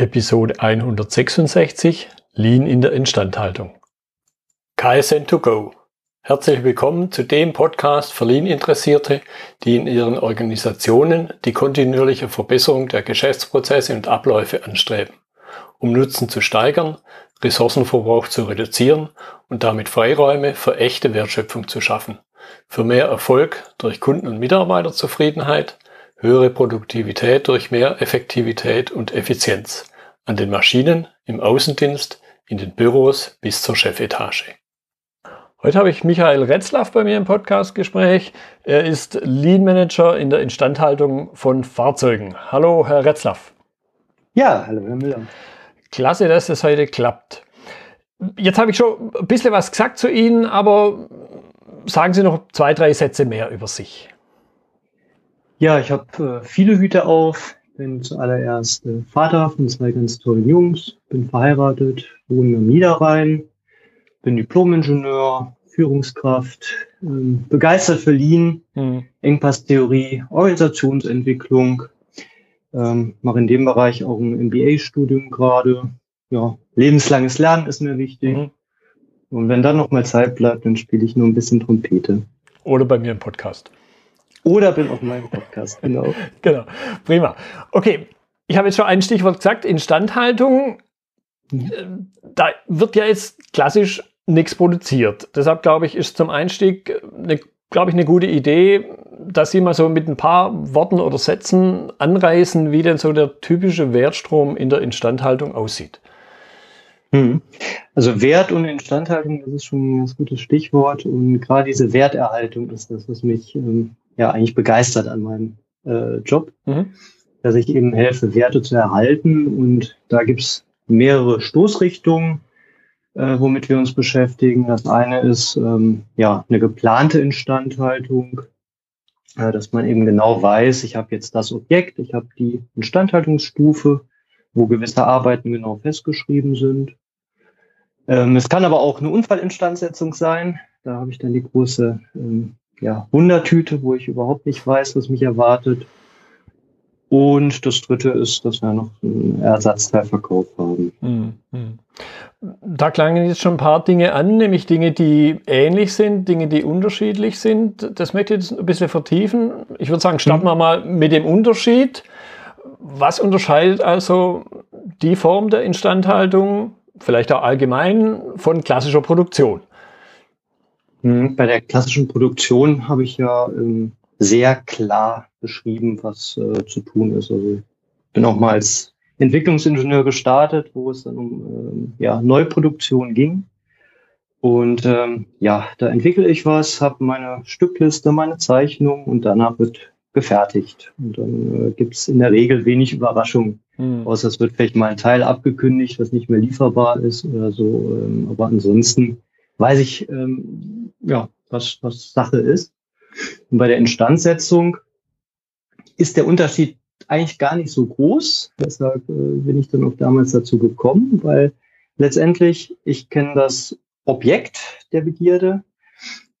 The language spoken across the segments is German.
Episode 166 Lean in der Instandhaltung. KSN2Go. Herzlich willkommen zu dem Podcast für Lean-Interessierte, die in ihren Organisationen die kontinuierliche Verbesserung der Geschäftsprozesse und Abläufe anstreben, um Nutzen zu steigern, Ressourcenverbrauch zu reduzieren und damit Freiräume für echte Wertschöpfung zu schaffen, für mehr Erfolg durch Kunden- und Mitarbeiterzufriedenheit, höhere Produktivität durch mehr Effektivität und Effizienz an den Maschinen, im Außendienst, in den Büros bis zur Chefetage. Heute habe ich Michael Retzlaff bei mir im Podcastgespräch. Er ist Lean Manager in der Instandhaltung von Fahrzeugen. Hallo, Herr Retzlaff. Ja, hallo, Herr Müller. Klasse, dass es heute klappt. Jetzt habe ich schon ein bisschen was gesagt zu Ihnen, aber sagen Sie noch zwei, drei Sätze mehr über sich. Ja, ich habe äh, viele Hüte auf. Bin zuallererst äh, Vater von zwei ganz tollen Jungs, bin verheiratet, wohne am Niederrhein, bin Diplom-Ingenieur, Führungskraft, ähm, begeistert für Lean, mhm. Engpasstheorie, Organisationsentwicklung, ähm, mache in dem Bereich auch ein MBA-Studium gerade. Ja, lebenslanges Lernen ist mir wichtig. Mhm. Und wenn dann noch mal Zeit bleibt, dann spiele ich nur ein bisschen Trompete. Oder bei mir im Podcast. Oder bin auf meinem Podcast, genau. genau, prima. Okay, ich habe jetzt schon ein Stichwort gesagt, Instandhaltung. Mhm. Da wird ja jetzt klassisch nichts produziert. Deshalb glaube ich, ist zum Einstieg eine, glaube ich, eine gute Idee, dass Sie mal so mit ein paar Worten oder Sätzen anreißen, wie denn so der typische Wertstrom in der Instandhaltung aussieht. Hm. Also Wert und Instandhaltung, das ist schon ein ganz gutes Stichwort. Und gerade diese Werterhaltung ist das, was mich ähm, ja eigentlich begeistert an meinem äh, Job, mhm. dass ich eben helfe, Werte zu erhalten. Und da gibt's mehrere Stoßrichtungen, äh, womit wir uns beschäftigen. Das eine ist ähm, ja eine geplante Instandhaltung, äh, dass man eben genau weiß, ich habe jetzt das Objekt, ich habe die Instandhaltungsstufe, wo gewisse Arbeiten genau festgeschrieben sind. Ähm, es kann aber auch eine Unfallinstandsetzung sein. Da habe ich dann die große ähm, ja, Wundertüte, wo ich überhaupt nicht weiß, was mich erwartet. Und das dritte ist, dass wir noch einen Ersatzteilverkauf haben. Hm, hm. Da klangen jetzt schon ein paar Dinge an, nämlich Dinge, die ähnlich sind, Dinge, die unterschiedlich sind. Das möchte ich jetzt ein bisschen vertiefen. Ich würde sagen, starten wir mal mit dem Unterschied. Was unterscheidet also die Form der Instandhaltung, vielleicht auch allgemein, von klassischer Produktion? Hm, bei der klassischen Produktion habe ich ja ähm, sehr klar beschrieben, was äh, zu tun ist. Also ich bin auch mal als Entwicklungsingenieur gestartet, wo es dann um ähm, ja, Neuproduktion ging. Und ähm, ja, da entwickle ich was, habe meine Stückliste, meine Zeichnung und danach wird gefertigt. Und dann äh, gibt es in der Regel wenig Überraschungen. Hm. Außer es wird vielleicht mal ein Teil abgekündigt, was nicht mehr lieferbar ist oder so. Ähm, aber ansonsten weiß ich, ähm, ja, was, was Sache ist. Und bei der Instandsetzung ist der Unterschied eigentlich gar nicht so groß. Deshalb äh, bin ich dann auch damals dazu gekommen, weil letztendlich ich kenne das Objekt der Begierde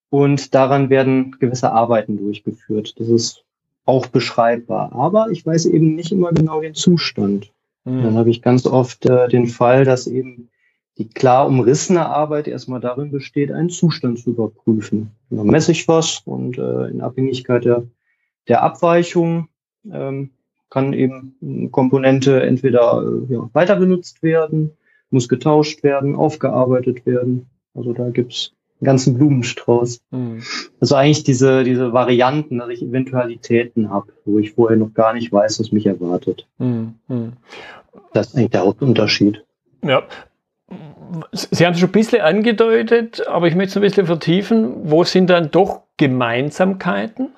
und daran werden gewisse Arbeiten durchgeführt. Das ist auch beschreibbar. Aber ich weiß eben nicht immer genau den Zustand. Mhm. Dann habe ich ganz oft äh, den Fall, dass eben die klar umrissene Arbeit erstmal darin besteht, einen Zustand zu überprüfen. Da messe ich was und äh, in Abhängigkeit der, der Abweichung ähm, kann eben Komponente entweder äh, ja, weiter benutzt werden, muss getauscht werden, aufgearbeitet werden. Also da gibt's einen ganzen Blumenstrauß. Mhm. Also eigentlich diese, diese Varianten, dass ich Eventualitäten habe, wo ich vorher noch gar nicht weiß, was mich erwartet. Mhm. Das ist eigentlich der Hauptunterschied. Ja, Sie haben es schon ein bisschen angedeutet, aber ich möchte es ein bisschen vertiefen. Wo sind dann doch Gemeinsamkeiten?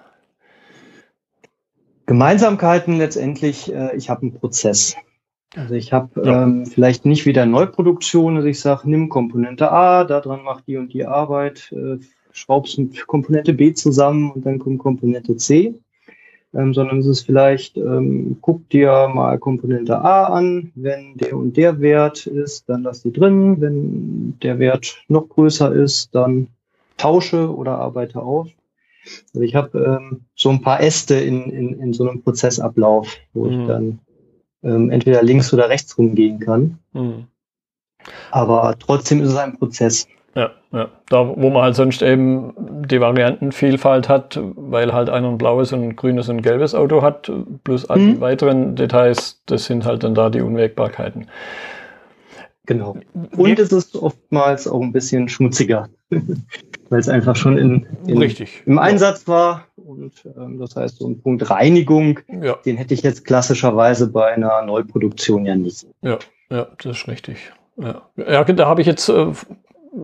Gemeinsamkeiten letztendlich, äh, ich habe einen Prozess. Also ich habe ja. ähm, vielleicht nicht wieder Neuproduktion, dass ich sage, nimm Komponente A, daran mach die und die Arbeit, äh, schraubst Komponente B zusammen und dann kommt Komponente C ähm, sondern es ist vielleicht, ähm, guck dir mal Komponente A an, wenn der und der Wert ist, dann lass die drin, wenn der Wert noch größer ist, dann tausche oder arbeite auf. Also ich habe ähm, so ein paar Äste in, in, in so einem Prozessablauf, wo mhm. ich dann ähm, entweder links oder rechts rumgehen kann. Mhm. Aber trotzdem ist es ein Prozess. Ja, ja. Da, wo man halt sonst eben die Variantenvielfalt hat, weil halt einer ein blaues und ein grünes und ein gelbes Auto hat, plus all die mhm. weiteren Details, das sind halt dann da die Unwägbarkeiten. Genau. Und es ist oftmals auch ein bisschen schmutziger, weil es einfach schon in, in im Einsatz war. Und ähm, das heißt, so ein Punkt Reinigung, ja. den hätte ich jetzt klassischerweise bei einer Neuproduktion ja nicht. Ja, ja, das ist richtig. Ja, ja da habe ich jetzt äh,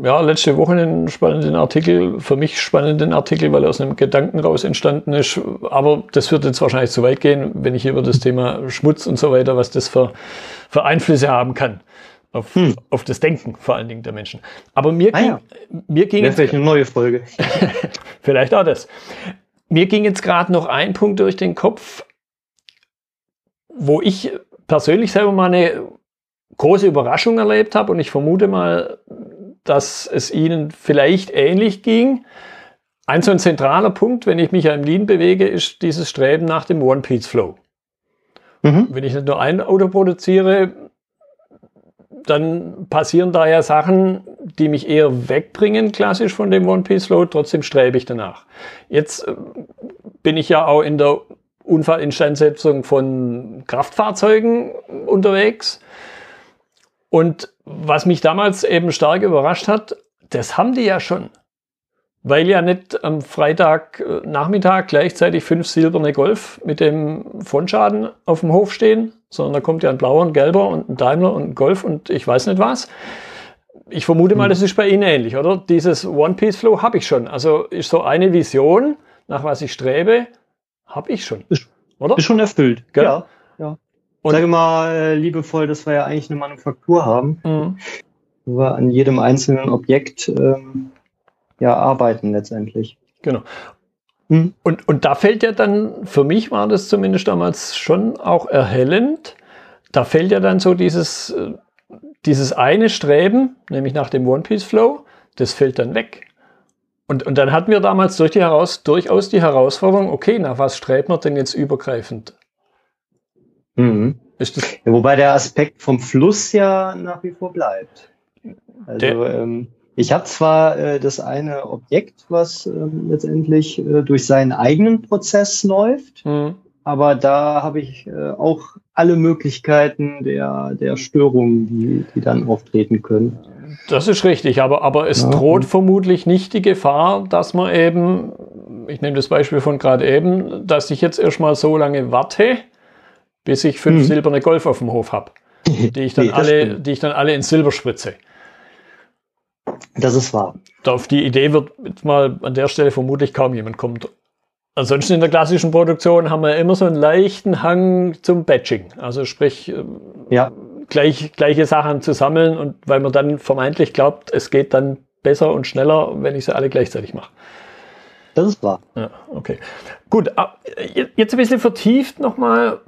ja, letzte Woche einen spannenden Artikel, für mich spannenden Artikel, weil er aus einem Gedanken raus entstanden ist. Aber das wird jetzt wahrscheinlich zu weit gehen, wenn ich über das Thema Schmutz und so weiter, was das für, für Einflüsse haben kann. Auf, hm. auf das Denken vor allen Dingen der Menschen. Aber mir ah, ging, ja. mir ging jetzt, eine neue Folge. vielleicht auch das. Mir ging jetzt gerade noch ein Punkt durch den Kopf, wo ich persönlich selber mal eine große Überraschung erlebt habe und ich vermute mal, dass es Ihnen vielleicht ähnlich ging. Ein so ein zentraler Punkt, wenn ich mich im Lean bewege, ist dieses Streben nach dem One-Piece-Flow. Mhm. Wenn ich nicht nur ein Auto produziere, dann passieren da ja Sachen, die mich eher wegbringen, klassisch von dem One-Piece-Flow, trotzdem strebe ich danach. Jetzt äh, bin ich ja auch in der Unfallinstandsetzung von Kraftfahrzeugen unterwegs. Und was mich damals eben stark überrascht hat, das haben die ja schon. Weil ja nicht am Freitagnachmittag gleichzeitig fünf silberne Golf mit dem Frontschaden auf dem Hof stehen, sondern da kommt ja ein blauer, ein gelber und ein Daimler und ein Golf und ich weiß nicht was. Ich vermute mal, hm. das ist bei Ihnen ähnlich, oder? Dieses One-Piece-Flow habe ich schon. Also ist so eine Vision, nach was ich strebe, habe ich schon. Ist, oder? Ist schon erfüllt. Gell? Ja, ja. Und Sage mal äh, liebevoll, dass wir ja eigentlich eine Manufaktur haben, mhm. wo wir an jedem einzelnen Objekt ähm, ja arbeiten letztendlich. Genau. Mhm. Und, und da fällt ja dann, für mich war das zumindest damals schon auch erhellend, da fällt ja dann so dieses, äh, dieses eine Streben, nämlich nach dem One-Piece-Flow, das fällt dann weg. Und, und dann hatten wir damals durch die heraus, durchaus die Herausforderung, okay, nach was strebt man denn jetzt übergreifend? Mhm. Ja, wobei der Aspekt vom Fluss ja nach wie vor bleibt. Also ähm, ich habe zwar äh, das eine Objekt, was ähm, letztendlich äh, durch seinen eigenen Prozess läuft, mhm. aber da habe ich äh, auch alle Möglichkeiten der, der Störungen, die, die dann auftreten können. Das ist richtig, aber, aber es ja. droht vermutlich nicht die Gefahr, dass man eben, ich nehme das Beispiel von gerade eben, dass ich jetzt erstmal so lange warte, bis ich fünf mhm. silberne Golf auf dem Hof habe, die ich dann nee, alle, die ich dann alle in Silber spritze. Das ist wahr. Auf die Idee wird jetzt mal an der Stelle vermutlich kaum jemand kommen. Ansonsten in der klassischen Produktion haben wir immer so einen leichten Hang zum Batching. Also sprich, ähm, ja. gleich, gleiche Sachen zu sammeln und weil man dann vermeintlich glaubt, es geht dann besser und schneller, wenn ich sie alle gleichzeitig mache. Das ist wahr. Ja, okay. Gut, jetzt ein bisschen vertieft nochmal,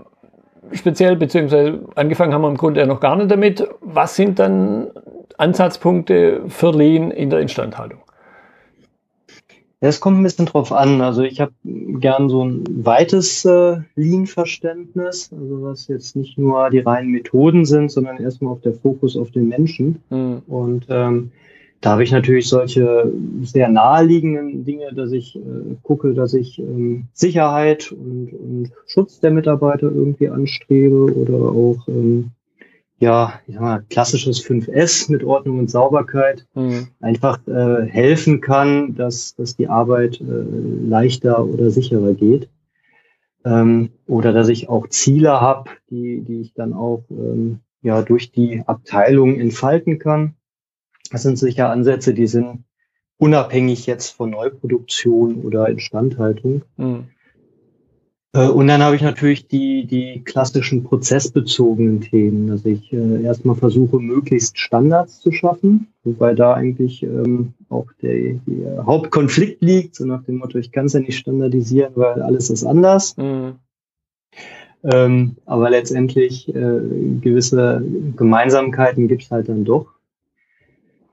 speziell, beziehungsweise angefangen haben wir im Grunde ja noch gar nicht damit. Was sind dann Ansatzpunkte für Lean in der Instandhaltung? Es kommt ein bisschen drauf an. Also ich habe gern so ein weites äh, Lean-Verständnis, also was jetzt nicht nur die reinen Methoden sind, sondern erstmal auf der Fokus auf den Menschen. Mhm. Und ähm, da habe ich natürlich solche sehr naheliegenden Dinge, dass ich äh, gucke, dass ich ähm, Sicherheit und, und Schutz der Mitarbeiter irgendwie anstrebe oder auch ähm, ja, ich sag mal, klassisches 5S mit Ordnung und Sauberkeit mhm. einfach äh, helfen kann, dass, dass die Arbeit äh, leichter oder sicherer geht. Ähm, oder dass ich auch Ziele habe, die, die ich dann auch ähm, ja, durch die Abteilung entfalten kann. Das sind sicher Ansätze, die sind unabhängig jetzt von Neuproduktion oder Instandhaltung. Mhm. Und dann habe ich natürlich die, die klassischen prozessbezogenen Themen, dass ich äh, erstmal versuche, möglichst Standards zu schaffen, wobei da eigentlich ähm, auch der, der Hauptkonflikt liegt, so nach dem Motto, ich kann es ja nicht standardisieren, weil alles ist anders. Mhm. Ähm, aber letztendlich äh, gewisse Gemeinsamkeiten gibt es halt dann doch.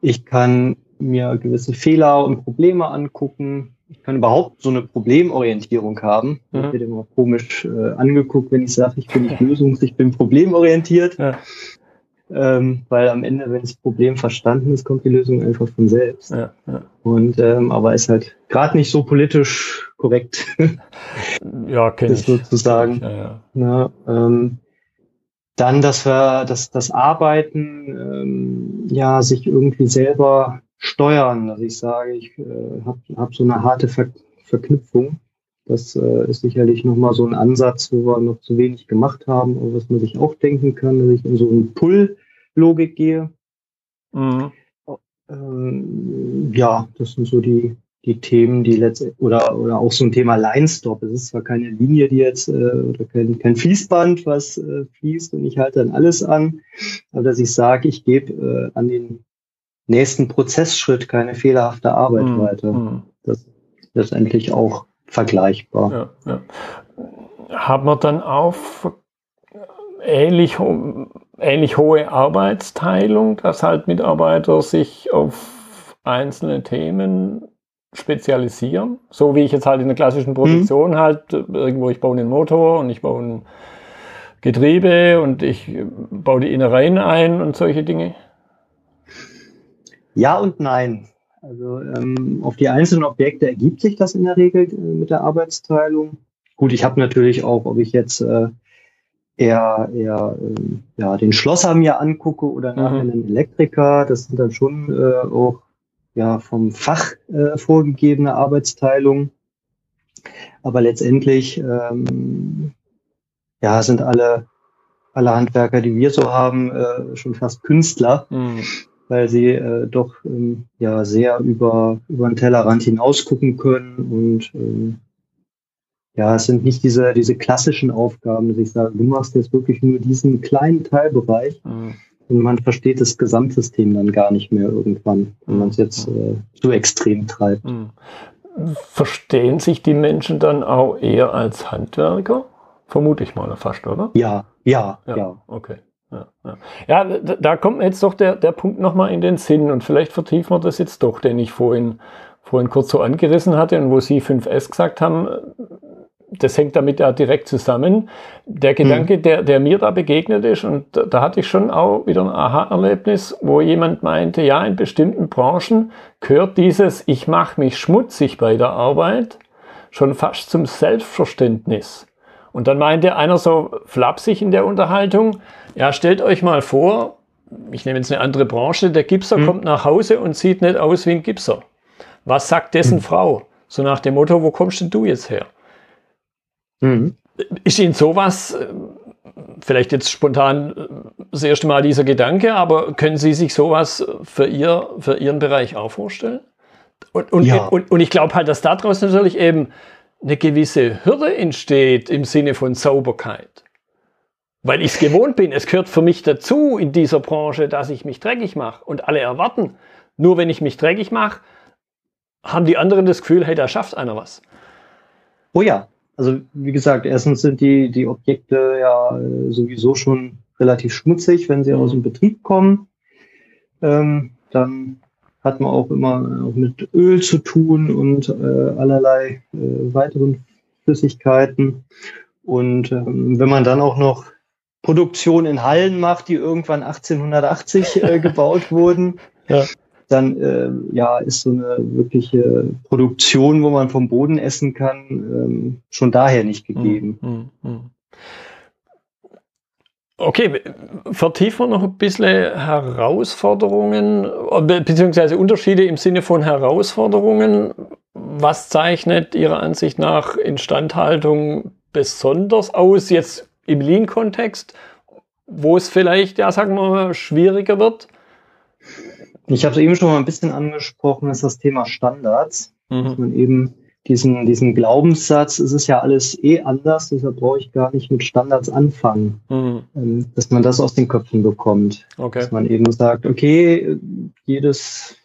Ich kann mir gewisse Fehler und Probleme angucken, ich kann überhaupt so eine Problemorientierung haben. Mhm. Ich werde immer komisch äh, angeguckt, wenn ich sage, ich bin nicht lösungs-, ich bin problemorientiert. Ja. Ähm, weil am Ende, wenn das Problem verstanden ist, kommt die Lösung einfach von selbst. Ja, ja. Und ähm, aber ist halt gerade nicht so politisch korrekt. ja, kenne ich. sozusagen. Ja, ja. Na, ähm, dann, dass wir dass das Arbeiten ähm, ja sich irgendwie selber steuern. Also ich sage, ich äh, habe hab so eine harte Ver Verknüpfung. Das äh, ist sicherlich nochmal so ein Ansatz, wo wir noch zu wenig gemacht haben, aber was man sich auch denken kann, dass ich in so eine Pull-Logik gehe. Mhm. Ähm, ja, das sind so die, die Themen, die letztendlich, oder, oder auch so ein Thema Line-Stop. Es ist zwar keine Linie, die jetzt, äh, oder kein, kein Fließband, was äh, fließt und ich halte dann alles an, aber dass ich sage, ich gebe äh, an den nächsten Prozessschritt keine fehlerhafte Arbeit mhm. weiter. Mhm. Das ist letztendlich auch vergleichbar. Ja, ja. Hat man dann auch ähnlich, ähnlich hohe Arbeitsteilung, dass halt Mitarbeiter sich auf einzelne Themen spezialisieren? So wie ich jetzt halt in der klassischen Produktion mhm. halt irgendwo, ich baue einen Motor und ich baue ein Getriebe und ich baue die Innereien ein und solche Dinge? Ja und nein. Also ähm, auf die einzelnen Objekte ergibt sich das in der Regel äh, mit der Arbeitsteilung. Gut, ich habe natürlich auch, ob ich jetzt äh, eher, eher ähm, ja, den Schlosser mir angucke oder mhm. nachher einen Elektriker, das sind dann schon äh, auch ja, vom Fach äh, vorgegebene Arbeitsteilung. Aber letztendlich ähm, ja, sind alle, alle Handwerker, die wir so haben, äh, schon fast Künstler. Mhm weil sie äh, doch ähm, ja sehr über, über den Tellerrand hinaus gucken können und ähm, ja, es sind nicht diese, diese klassischen Aufgaben, dass ich sage, du machst jetzt wirklich nur diesen kleinen Teilbereich mhm. Und man versteht das Gesamtsystem dann gar nicht mehr irgendwann, wenn man es jetzt äh, so extrem treibt. Mhm. Verstehen sich die Menschen dann auch eher als Handwerker? Vermute ich mal fast, oder? Ja, ja, ja. ja. Okay. Ja, ja. ja da, kommt mir jetzt doch der, der Punkt nochmal in den Sinn und vielleicht vertiefen wir das jetzt doch, den ich vorhin, vorhin kurz so angerissen hatte und wo Sie 5S gesagt haben, das hängt damit ja direkt zusammen. Der Gedanke, mhm. der, der mir da begegnet ist, und da, da hatte ich schon auch wieder ein Aha-Erlebnis, wo jemand meinte, ja, in bestimmten Branchen gehört dieses Ich mache mich schmutzig bei der Arbeit schon fast zum Selbstverständnis. Und dann meinte einer so flapsig in der Unterhaltung, ja, stellt euch mal vor, ich nehme jetzt eine andere Branche, der Gipser mhm. kommt nach Hause und sieht nicht aus wie ein Gipser. Was sagt dessen mhm. Frau? So nach dem Motto, wo kommst denn du jetzt her? Mhm. Ist Ihnen sowas, äh, vielleicht jetzt spontan äh, das erste Mal dieser Gedanke, aber können Sie sich sowas für, ihr, für Ihren Bereich auch vorstellen? Und, und, ja. und, und ich glaube halt, dass daraus natürlich eben eine gewisse Hürde entsteht im Sinne von Sauberkeit. Weil ich es gewohnt bin, es gehört für mich dazu in dieser Branche, dass ich mich dreckig mache. Und alle erwarten, nur wenn ich mich dreckig mache, haben die anderen das Gefühl, hey, da schafft einer was. Oh ja, also wie gesagt, erstens sind die, die Objekte ja sowieso schon relativ schmutzig, wenn sie aus dem Betrieb kommen. Ähm, dann hat man auch immer auch mit Öl zu tun und äh, allerlei äh, weiteren Flüssigkeiten. Und ähm, wenn man dann auch noch Produktion in Hallen macht, die irgendwann 1880 äh, gebaut wurden, ja. Dann äh, ja ist so eine wirkliche Produktion, wo man vom Boden essen kann, ähm, schon daher nicht gegeben. Mm, mm, mm. Okay, vertiefen wir noch ein bisschen Herausforderungen, beziehungsweise Unterschiede im Sinne von Herausforderungen. Was zeichnet Ihrer Ansicht nach Instandhaltung besonders aus, jetzt im Lean-Kontext, wo es vielleicht, ja, sagen wir mal, schwieriger wird? Ich habe es eben schon mal ein bisschen angesprochen, ist das Thema Standards, mhm. dass man eben diesen, diesen Glaubenssatz, es ist ja alles eh anders, deshalb brauche ich gar nicht mit Standards anfangen, mhm. Ähm, dass man das aus den Köpfen bekommt. Okay. Dass man eben sagt, okay, jedes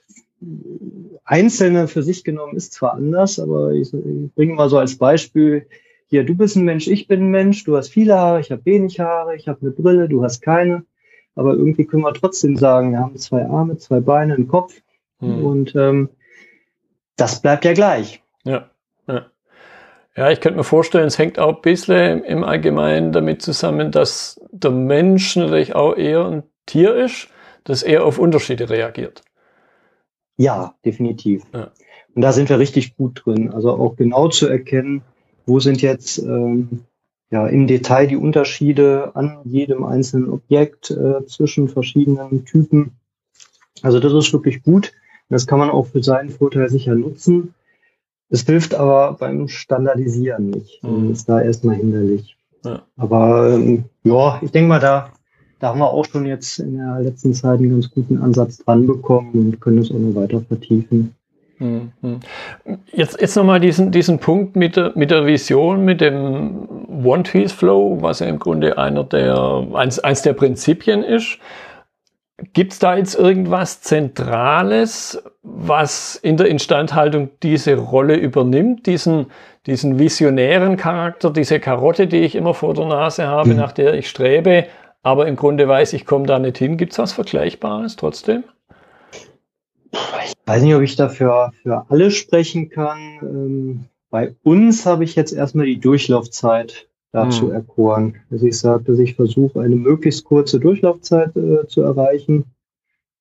Einzelne für sich genommen ist zwar anders, aber ich, ich bringe mal so als Beispiel, hier, du bist ein Mensch, ich bin ein Mensch, du hast viele Haare, ich habe wenig Haare, ich habe eine Brille, du hast keine, aber irgendwie können wir trotzdem sagen, wir haben zwei Arme, zwei Beine, einen Kopf mhm. und ähm, das bleibt ja gleich. Ja, ja. Ja, ich könnte mir vorstellen, es hängt auch ein bisschen im Allgemeinen damit zusammen, dass der Mensch natürlich auch eher ein Tier ist, das eher auf Unterschiede reagiert. Ja, definitiv. Ja. Und da sind wir richtig gut drin. Also auch genau zu erkennen, wo sind jetzt ähm, ja, im Detail die Unterschiede an jedem einzelnen Objekt äh, zwischen verschiedenen Typen. Also das ist wirklich gut. Das kann man auch für seinen Vorteil sicher nutzen. Es hilft aber beim Standardisieren nicht. Mhm. Das ist da erstmal hinderlich. Ja. Aber ähm, ja, ich denke mal, da, da haben wir auch schon jetzt in der letzten Zeit einen ganz guten Ansatz dran bekommen und können es auch noch weiter vertiefen. Mhm. Jetzt, jetzt nochmal diesen, diesen Punkt mit der, mit der Vision, mit dem One-Piece-Flow, was ja im Grunde einer der, eins, eins der Prinzipien ist. Gibt es da jetzt irgendwas Zentrales, was in der Instandhaltung diese Rolle übernimmt, diesen, diesen visionären Charakter, diese Karotte, die ich immer vor der Nase habe, mhm. nach der ich strebe, aber im Grunde weiß, ich komme da nicht hin. Gibt es was Vergleichbares trotzdem? Ich weiß nicht, ob ich dafür für alle sprechen kann. Ähm, bei uns habe ich jetzt erstmal die Durchlaufzeit dazu hm. erkoren. Also ich sage, dass ich versuche, eine möglichst kurze Durchlaufzeit äh, zu erreichen.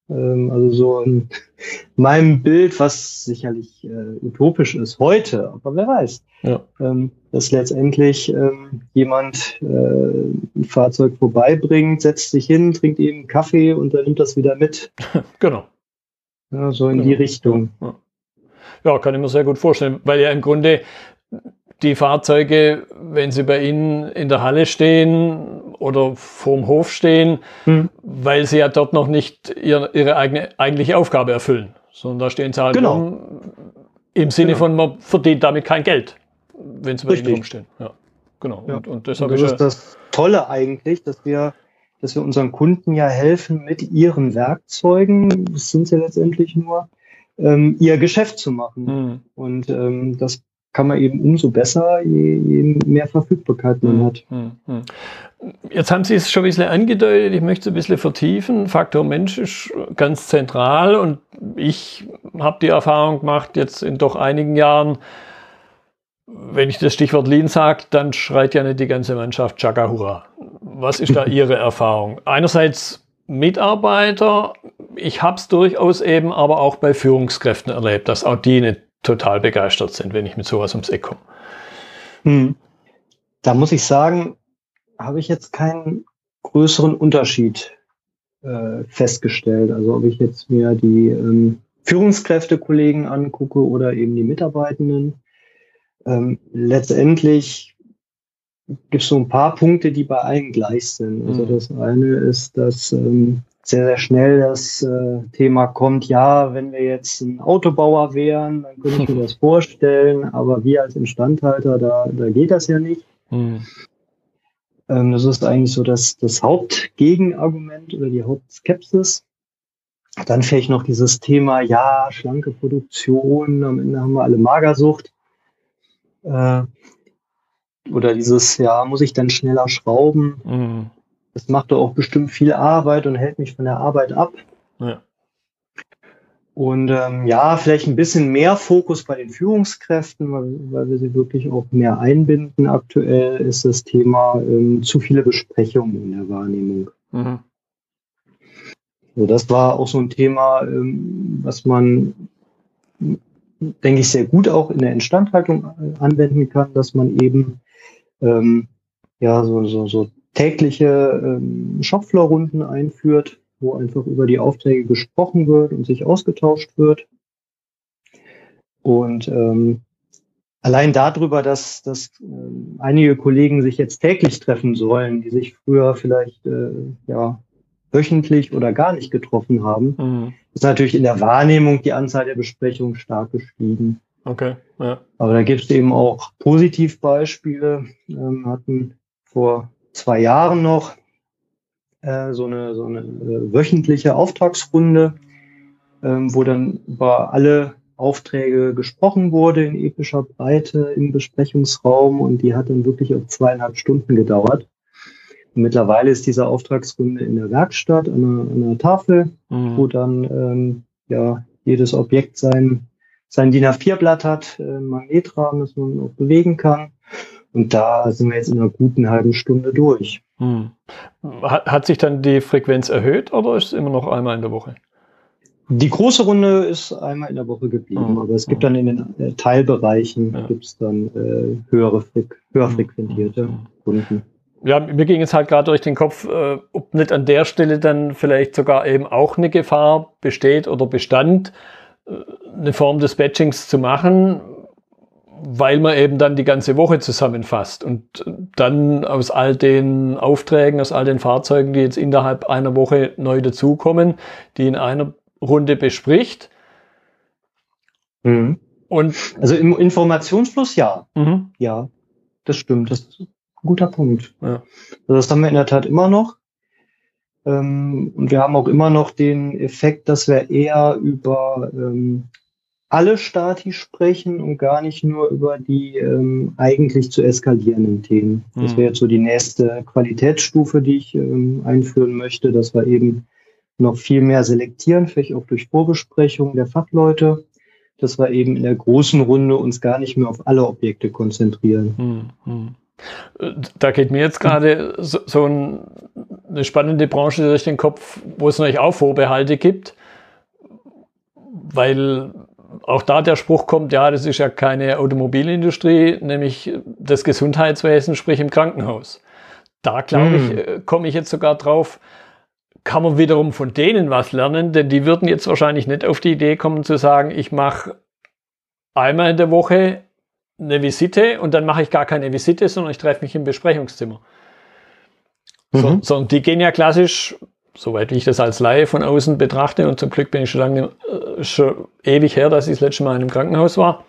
Ähm, also so in meinem Bild, was sicherlich äh, utopisch ist heute, aber wer weiß, ja. ähm, dass letztendlich ähm, jemand äh, ein Fahrzeug vorbeibringt, setzt sich hin, trinkt eben Kaffee und dann nimmt das wieder mit. genau. Ja, so in genau. die Richtung. Ja. ja, kann ich mir sehr gut vorstellen, weil ja im Grunde die Fahrzeuge, wenn sie bei Ihnen in der Halle stehen oder vorm Hof stehen, hm. weil sie ja dort noch nicht ihre, ihre eigene eigentliche Aufgabe erfüllen, sondern da stehen sie halt genau. rum, im Sinne genau. von, man verdient damit kein Geld, wenn sie bei Richtig. Ihnen rumstehen. Ja, genau. Ja. Und, und, das, und das ist das Tolle eigentlich, dass wir dass wir unseren Kunden ja helfen, mit ihren Werkzeugen, das sind sie letztendlich nur, ähm, ihr Geschäft zu machen. Mhm. Und ähm, das kann man eben umso besser, je, je mehr Verfügbarkeit man mhm. hat. Mhm. Jetzt haben Sie es schon ein bisschen angedeutet, ich möchte es ein bisschen vertiefen. Faktor Mensch ist ganz zentral und ich habe die Erfahrung gemacht, jetzt in doch einigen Jahren, wenn ich das Stichwort Lean sage, dann schreit ja nicht die ganze Mannschaft Chaka Hurra. Was ist da Ihre Erfahrung? Einerseits Mitarbeiter, ich habe es durchaus eben aber auch bei Führungskräften erlebt, dass auch die nicht total begeistert sind, wenn ich mit sowas ums Eck komme. Hm. Da muss ich sagen, habe ich jetzt keinen größeren Unterschied äh, festgestellt. Also ob ich jetzt mir die ähm, Führungskräftekollegen angucke oder eben die Mitarbeitenden. Ähm, letztendlich gibt es so ein paar Punkte, die bei allen gleich sind. Also mhm. das eine ist, dass ähm, sehr, sehr schnell das äh, Thema kommt, ja, wenn wir jetzt ein Autobauer wären, dann könnte ich mir das vorstellen, aber wir als Instandhalter, da, da geht das ja nicht. Mhm. Ähm, das ist eigentlich so das, das Hauptgegenargument oder die Hauptskepsis. Dann vielleicht noch dieses Thema, ja, schlanke Produktion, am Ende haben wir alle Magersucht. Äh, oder dieses, ja, muss ich dann schneller schrauben? Mhm. Das macht doch auch bestimmt viel Arbeit und hält mich von der Arbeit ab. Ja. Und ähm, ja, vielleicht ein bisschen mehr Fokus bei den Führungskräften, weil, weil wir sie wirklich auch mehr einbinden. Aktuell ist das Thema ähm, zu viele Besprechungen in der Wahrnehmung. Mhm. So, das war auch so ein Thema, ähm, was man, denke ich, sehr gut auch in der Instandhaltung äh, anwenden kann, dass man eben ähm, ja so, so, so tägliche ähm, Shopfloor-Runden einführt, wo einfach über die Aufträge gesprochen wird und sich ausgetauscht wird. Und ähm, allein darüber, dass, dass ähm, einige Kollegen sich jetzt täglich treffen sollen, die sich früher vielleicht äh, ja wöchentlich oder gar nicht getroffen haben, mhm. ist natürlich in der Wahrnehmung die Anzahl der Besprechungen stark gestiegen. Okay. Ja. Aber da gibt es eben auch Positivbeispiele. Ähm, hatten vor zwei Jahren noch äh, so eine, so eine äh, wöchentliche Auftragsrunde, ähm, wo dann über alle Aufträge gesprochen wurde in epischer Breite im Besprechungsraum und die hat dann wirklich auf zweieinhalb Stunden gedauert. Und mittlerweile ist diese Auftragsrunde in der Werkstatt an einer, an einer Tafel, mhm. wo dann ähm, ja jedes Objekt sein, sein DIN A4-Blatt hat, äh, Magnetrahmen, das man auch bewegen kann. Und da sind wir jetzt in einer guten halben Stunde durch. Hm. Hat, hat sich dann die Frequenz erhöht oder ist es immer noch einmal in der Woche? Die große Runde ist einmal in der Woche geblieben, oh, aber es gibt oh. dann in den äh, Teilbereichen ja. gibt's dann äh, höhere, höher hm, frequentierte Runden ja, mir ging es halt gerade durch den Kopf, äh, ob nicht an der Stelle dann vielleicht sogar eben auch eine Gefahr besteht oder bestand, äh, eine Form des Batchings zu machen, weil man eben dann die ganze Woche zusammenfasst und dann aus all den Aufträgen, aus all den Fahrzeugen, die jetzt innerhalb einer Woche neu dazukommen, die in einer Runde bespricht. Mhm. Und also im Informationsfluss ja. Mhm. Ja, das stimmt. Das guter Punkt. Ja. Also das haben wir in der Tat immer noch. Ähm, und wir haben auch immer noch den Effekt, dass wir eher über ähm, alle Stati sprechen und gar nicht nur über die ähm, eigentlich zu eskalierenden Themen. Mhm. Das wäre jetzt so die nächste Qualitätsstufe, die ich ähm, einführen möchte, dass wir eben noch viel mehr selektieren, vielleicht auch durch Vorbesprechungen der Fachleute, dass wir eben in der großen Runde uns gar nicht mehr auf alle Objekte konzentrieren. Mhm. Da geht mir jetzt gerade so, so ein, eine spannende Branche durch den Kopf, wo es natürlich auch Vorbehalte gibt, weil auch da der Spruch kommt, ja, das ist ja keine Automobilindustrie, nämlich das Gesundheitswesen, sprich im Krankenhaus. Da glaube ich, mm. komme ich jetzt sogar drauf, kann man wiederum von denen was lernen, denn die würden jetzt wahrscheinlich nicht auf die Idee kommen zu sagen, ich mache einmal in der Woche eine Visite und dann mache ich gar keine Visite, sondern ich treffe mich im Besprechungszimmer. Mhm. So, sondern die gehen ja klassisch, soweit ich das als Laie von außen betrachte, und zum Glück bin ich schon lange, äh, schon ewig her, dass ich das letzte Mal in einem Krankenhaus war.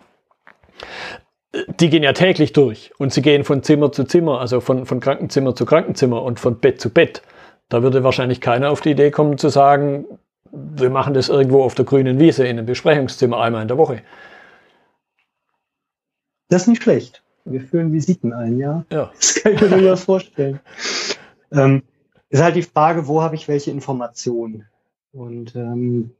Die gehen ja täglich durch und sie gehen von Zimmer zu Zimmer, also von, von Krankenzimmer zu Krankenzimmer und von Bett zu Bett. Da würde wahrscheinlich keiner auf die Idee kommen zu sagen, wir machen das irgendwo auf der grünen Wiese in einem Besprechungszimmer einmal in der Woche. Das ist nicht schlecht. Wir führen Visiten ein, ja. ja. Das kann ich mir durchaus vorstellen. Ähm, ist halt die Frage, wo habe ich welche Informationen? Und ähm,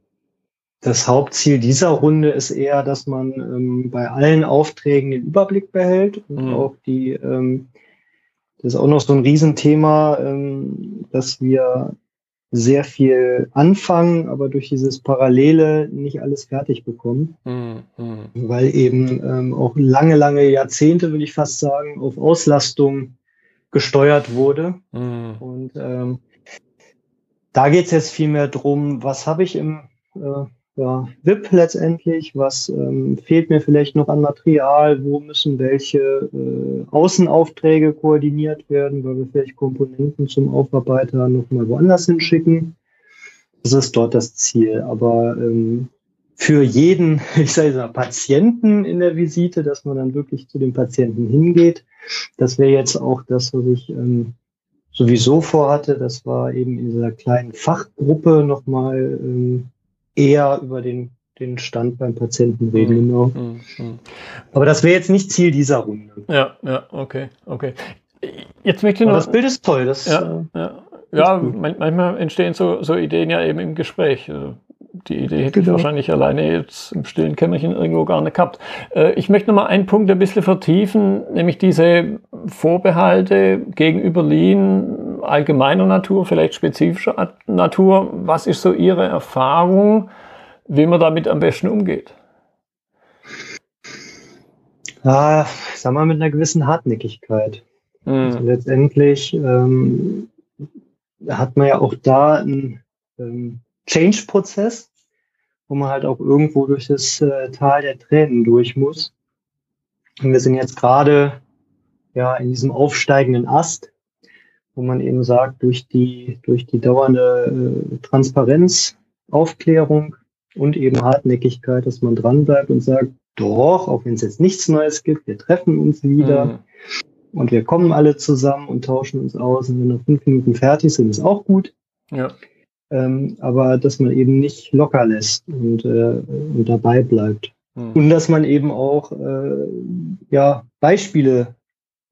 das Hauptziel dieser Runde ist eher, dass man ähm, bei allen Aufträgen den Überblick behält und mhm. auch die, ähm, das ist auch noch so ein Riesenthema, ähm, dass wir sehr viel anfangen, aber durch dieses Parallele nicht alles fertig bekommen. Mhm. Weil eben ähm, auch lange, lange Jahrzehnte, würde ich fast sagen, auf Auslastung gesteuert wurde. Mhm. Und ähm, da geht es jetzt viel mehr drum, was habe ich im äh, ja, VIP letztendlich, was ähm, fehlt mir vielleicht noch an Material, wo müssen welche äh, Außenaufträge koordiniert werden, weil wir vielleicht Komponenten zum Aufarbeiter nochmal woanders hinschicken. Das ist dort das Ziel. Aber ähm, für jeden, ich sage mal, Patienten in der Visite, dass man dann wirklich zu dem Patienten hingeht, das wäre jetzt auch das, was ich ähm, sowieso vorhatte. Das war eben in dieser kleinen Fachgruppe nochmal ähm, eher über den, den Stand beim Patienten reden, mhm. genau. Mhm. mhm. Aber das wäre jetzt nicht Ziel dieser Runde. Ja, ja, okay, okay. Jetzt möchte ich noch. Das Bild ist toll. Das, ja, äh, ja. ja manchmal entstehen so, so Ideen ja eben im Gespräch. Also, die Idee hätte genau. ich wahrscheinlich alleine jetzt im stillen Kämmerchen irgendwo gar nicht gehabt. Äh, ich möchte noch mal einen Punkt ein bisschen vertiefen, nämlich diese Vorbehalte gegenüber Lean allgemeiner Natur, vielleicht spezifischer Natur. Was ist so Ihre Erfahrung, wie man damit am besten umgeht? Ja, sag mal mit einer gewissen Hartnäckigkeit. Mhm. Also letztendlich ähm, hat man ja auch da einen ähm, Change-Prozess, wo man halt auch irgendwo durch das äh, Tal der Tränen durch muss. Und wir sind jetzt gerade ja in diesem aufsteigenden Ast, wo man eben sagt, durch die, durch die dauernde äh, Transparenz, Aufklärung und eben Hartnäckigkeit, dass man dranbleibt und sagt, doch, auch wenn es jetzt nichts Neues gibt, wir treffen uns wieder mhm. und wir kommen alle zusammen und tauschen uns aus und wenn wir nach fünf Minuten fertig sind, ist auch gut. Ja. Ähm, aber dass man eben nicht locker lässt und, äh, und dabei bleibt. Mhm. Und dass man eben auch äh, ja, Beispiele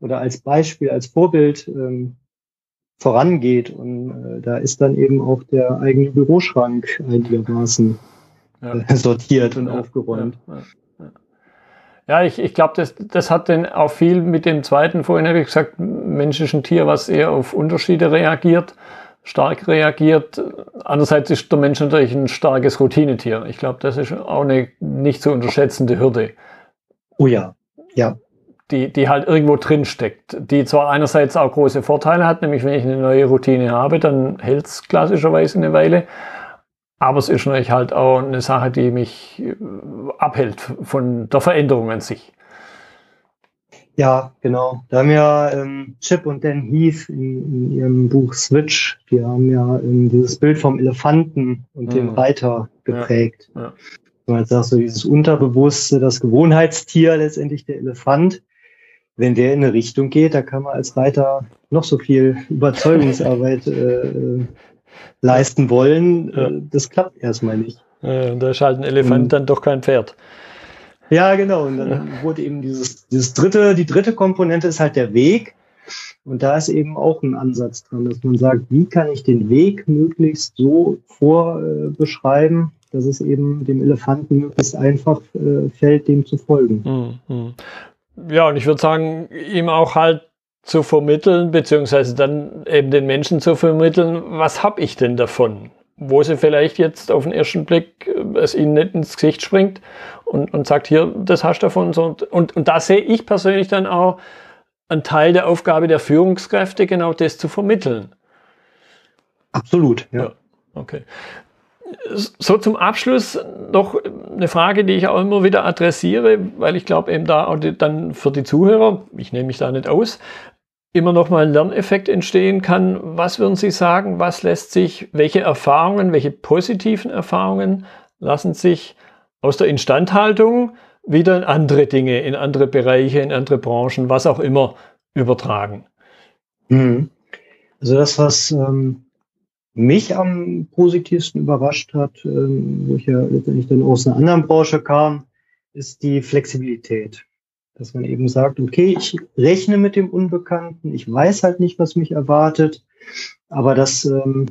oder als Beispiel, als Vorbild ähm, vorangeht. Und äh, da ist dann eben auch der eigene Büroschrank einigermaßen äh, sortiert und aufgeräumt. Ja, Ja, ich, ich glaube, das, das hat dann auch viel mit dem zweiten, vorhin habe ich gesagt, menschlichen Tier, was eher auf Unterschiede reagiert, stark reagiert. Andererseits ist der Mensch natürlich ein starkes Routinetier. Ich glaube, das ist auch eine nicht zu unterschätzende Hürde. Oh ja, ja. Die, die halt irgendwo drin steckt, die zwar einerseits auch große Vorteile hat, nämlich wenn ich eine neue Routine habe, dann hält es klassischerweise eine Weile. Aber es ist natürlich halt auch eine Sache, die mich äh, abhält von der Veränderung an sich. Ja, genau. Da haben ja ähm, Chip und Dan Heath in, in, ihrem Buch Switch, die haben ja ähm, dieses Bild vom Elefanten und mhm. dem Reiter geprägt. Ja, ja. Meinst, sagst so dieses Unterbewusste, das Gewohnheitstier, letztendlich der Elefant. Wenn der in eine Richtung geht, da kann man als Reiter noch so viel Überzeugungsarbeit äh, äh leisten wollen, ja. Äh, das klappt erstmal nicht. Ja, da ist halt ein Elefant und, dann doch kein Pferd. Ja, genau. Und dann ja. wurde eben dieses, dieses dritte, die dritte Komponente ist halt der Weg. Und da ist eben auch ein Ansatz dran, dass man sagt, wie kann ich den Weg möglichst so vorbeschreiben, äh, dass es eben dem Elefanten möglichst einfach äh, fällt, dem zu folgen. Mhm. Ja, und ich würde sagen, ihm auch halt zu vermitteln, beziehungsweise dann eben den Menschen zu vermitteln, was habe ich denn davon? Wo sie vielleicht jetzt auf den ersten Blick äh, es ihnen nicht ins Gesicht springt und, und sagt, hier, das hast du davon. Und, und, und da sehe ich persönlich dann auch einen Teil der Aufgabe der Führungskräfte, genau das zu vermitteln. Absolut, ja. ja okay. So zum Abschluss noch eine Frage, die ich auch immer wieder adressiere, weil ich glaube eben da auch dann für die Zuhörer, ich nehme mich da nicht aus, immer noch mal ein Lerneffekt entstehen kann. Was würden Sie sagen, was lässt sich, welche Erfahrungen, welche positiven Erfahrungen lassen sich aus der Instandhaltung wieder in andere Dinge, in andere Bereiche, in andere Branchen, was auch immer übertragen? Mhm. Also das, was ähm, mich am positivsten überrascht hat, ähm, wo ich ja letztendlich dann aus einer anderen Branche kam, ist die Flexibilität. Dass man eben sagt, okay, ich rechne mit dem Unbekannten, ich weiß halt nicht, was mich erwartet, aber das ähm,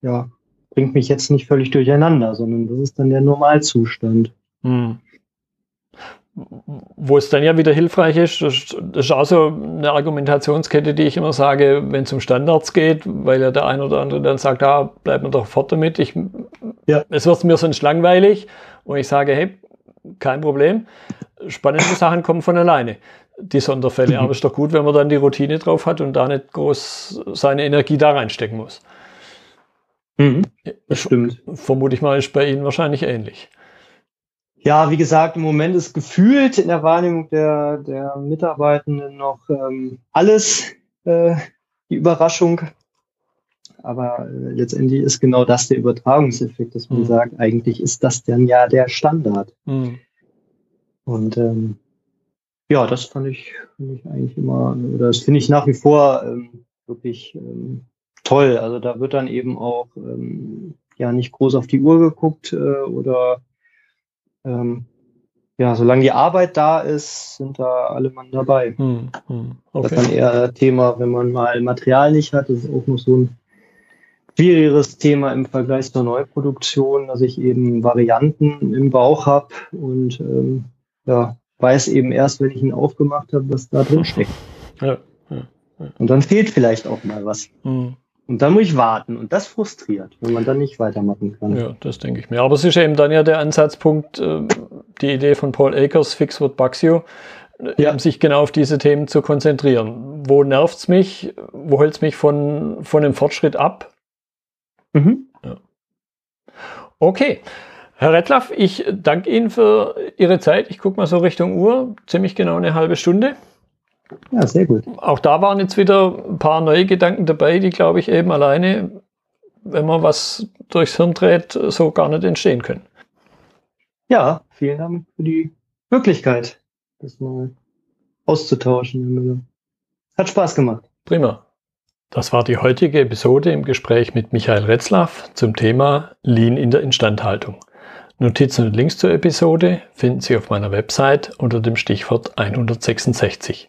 ja, bringt mich jetzt nicht völlig durcheinander, sondern das ist dann der Normalzustand. Hm. Wo es dann ja wieder hilfreich ist, das ist auch so eine Argumentationskette, die ich immer sage, wenn es um Standards geht, weil ja der ein oder andere dann sagt, ah, bleib mir doch fort damit, ich, ja. es wird mir sonst langweilig und ich sage, hey, kein Problem spannende Sachen kommen von alleine, die Sonderfälle. Aber es ist doch gut, wenn man dann die Routine drauf hat und da nicht groß seine Energie da reinstecken muss. Mhm, das stimmt. Vermute ich mal, ist bei Ihnen wahrscheinlich ähnlich. Ja, wie gesagt, im Moment ist gefühlt in der Wahrnehmung der, der Mitarbeitenden noch ähm, alles äh, die Überraschung. Aber äh, letztendlich ist genau das der Übertragungseffekt, dass man mhm. sagt, eigentlich ist das dann ja der Standard. Mhm. Und ähm, ja, das fand ich, fand ich eigentlich immer, oder das finde ich nach wie vor ähm, wirklich ähm, toll. Also da wird dann eben auch ähm, ja nicht groß auf die Uhr geguckt äh, oder ähm, ja, solange die Arbeit da ist, sind da alle Mann dabei. Hm, hm, okay. Das ist dann eher Thema, wenn man mal Material nicht hat, das ist auch noch so ein schwierigeres Thema im Vergleich zur Neuproduktion, dass ich eben Varianten im Bauch habe und ähm, ja, weiß eben erst, wenn ich ihn aufgemacht habe, was da drin steckt. Ja, ja, ja. Und dann fehlt vielleicht auch mal was. Mhm. Und dann muss ich warten und das frustriert, wenn man dann nicht weitermachen kann. Ja, das denke ich mir. Aber es ist eben dann ja der Ansatzpunkt, äh, die Idee von Paul Akers, Fix what bugs you, ja. sich genau auf diese Themen zu konzentrieren. Wo nervt es mich? Wo hält es mich von, von dem Fortschritt ab? Mhm. Ja. Okay. Herr Rettlaff, ich danke Ihnen für Ihre Zeit. Ich gucke mal so Richtung Uhr, ziemlich genau eine halbe Stunde. Ja, sehr gut. Auch da waren jetzt wieder ein paar neue Gedanken dabei, die, glaube ich, eben alleine, wenn man was durchs Hirn dreht, so gar nicht entstehen können. Ja, vielen Dank für die Möglichkeit, das mal auszutauschen. Hat Spaß gemacht. Prima. Das war die heutige Episode im Gespräch mit Michael Retzlaff zum Thema Lean in der Instandhaltung. Notizen und Links zur Episode finden Sie auf meiner Website unter dem Stichwort 166.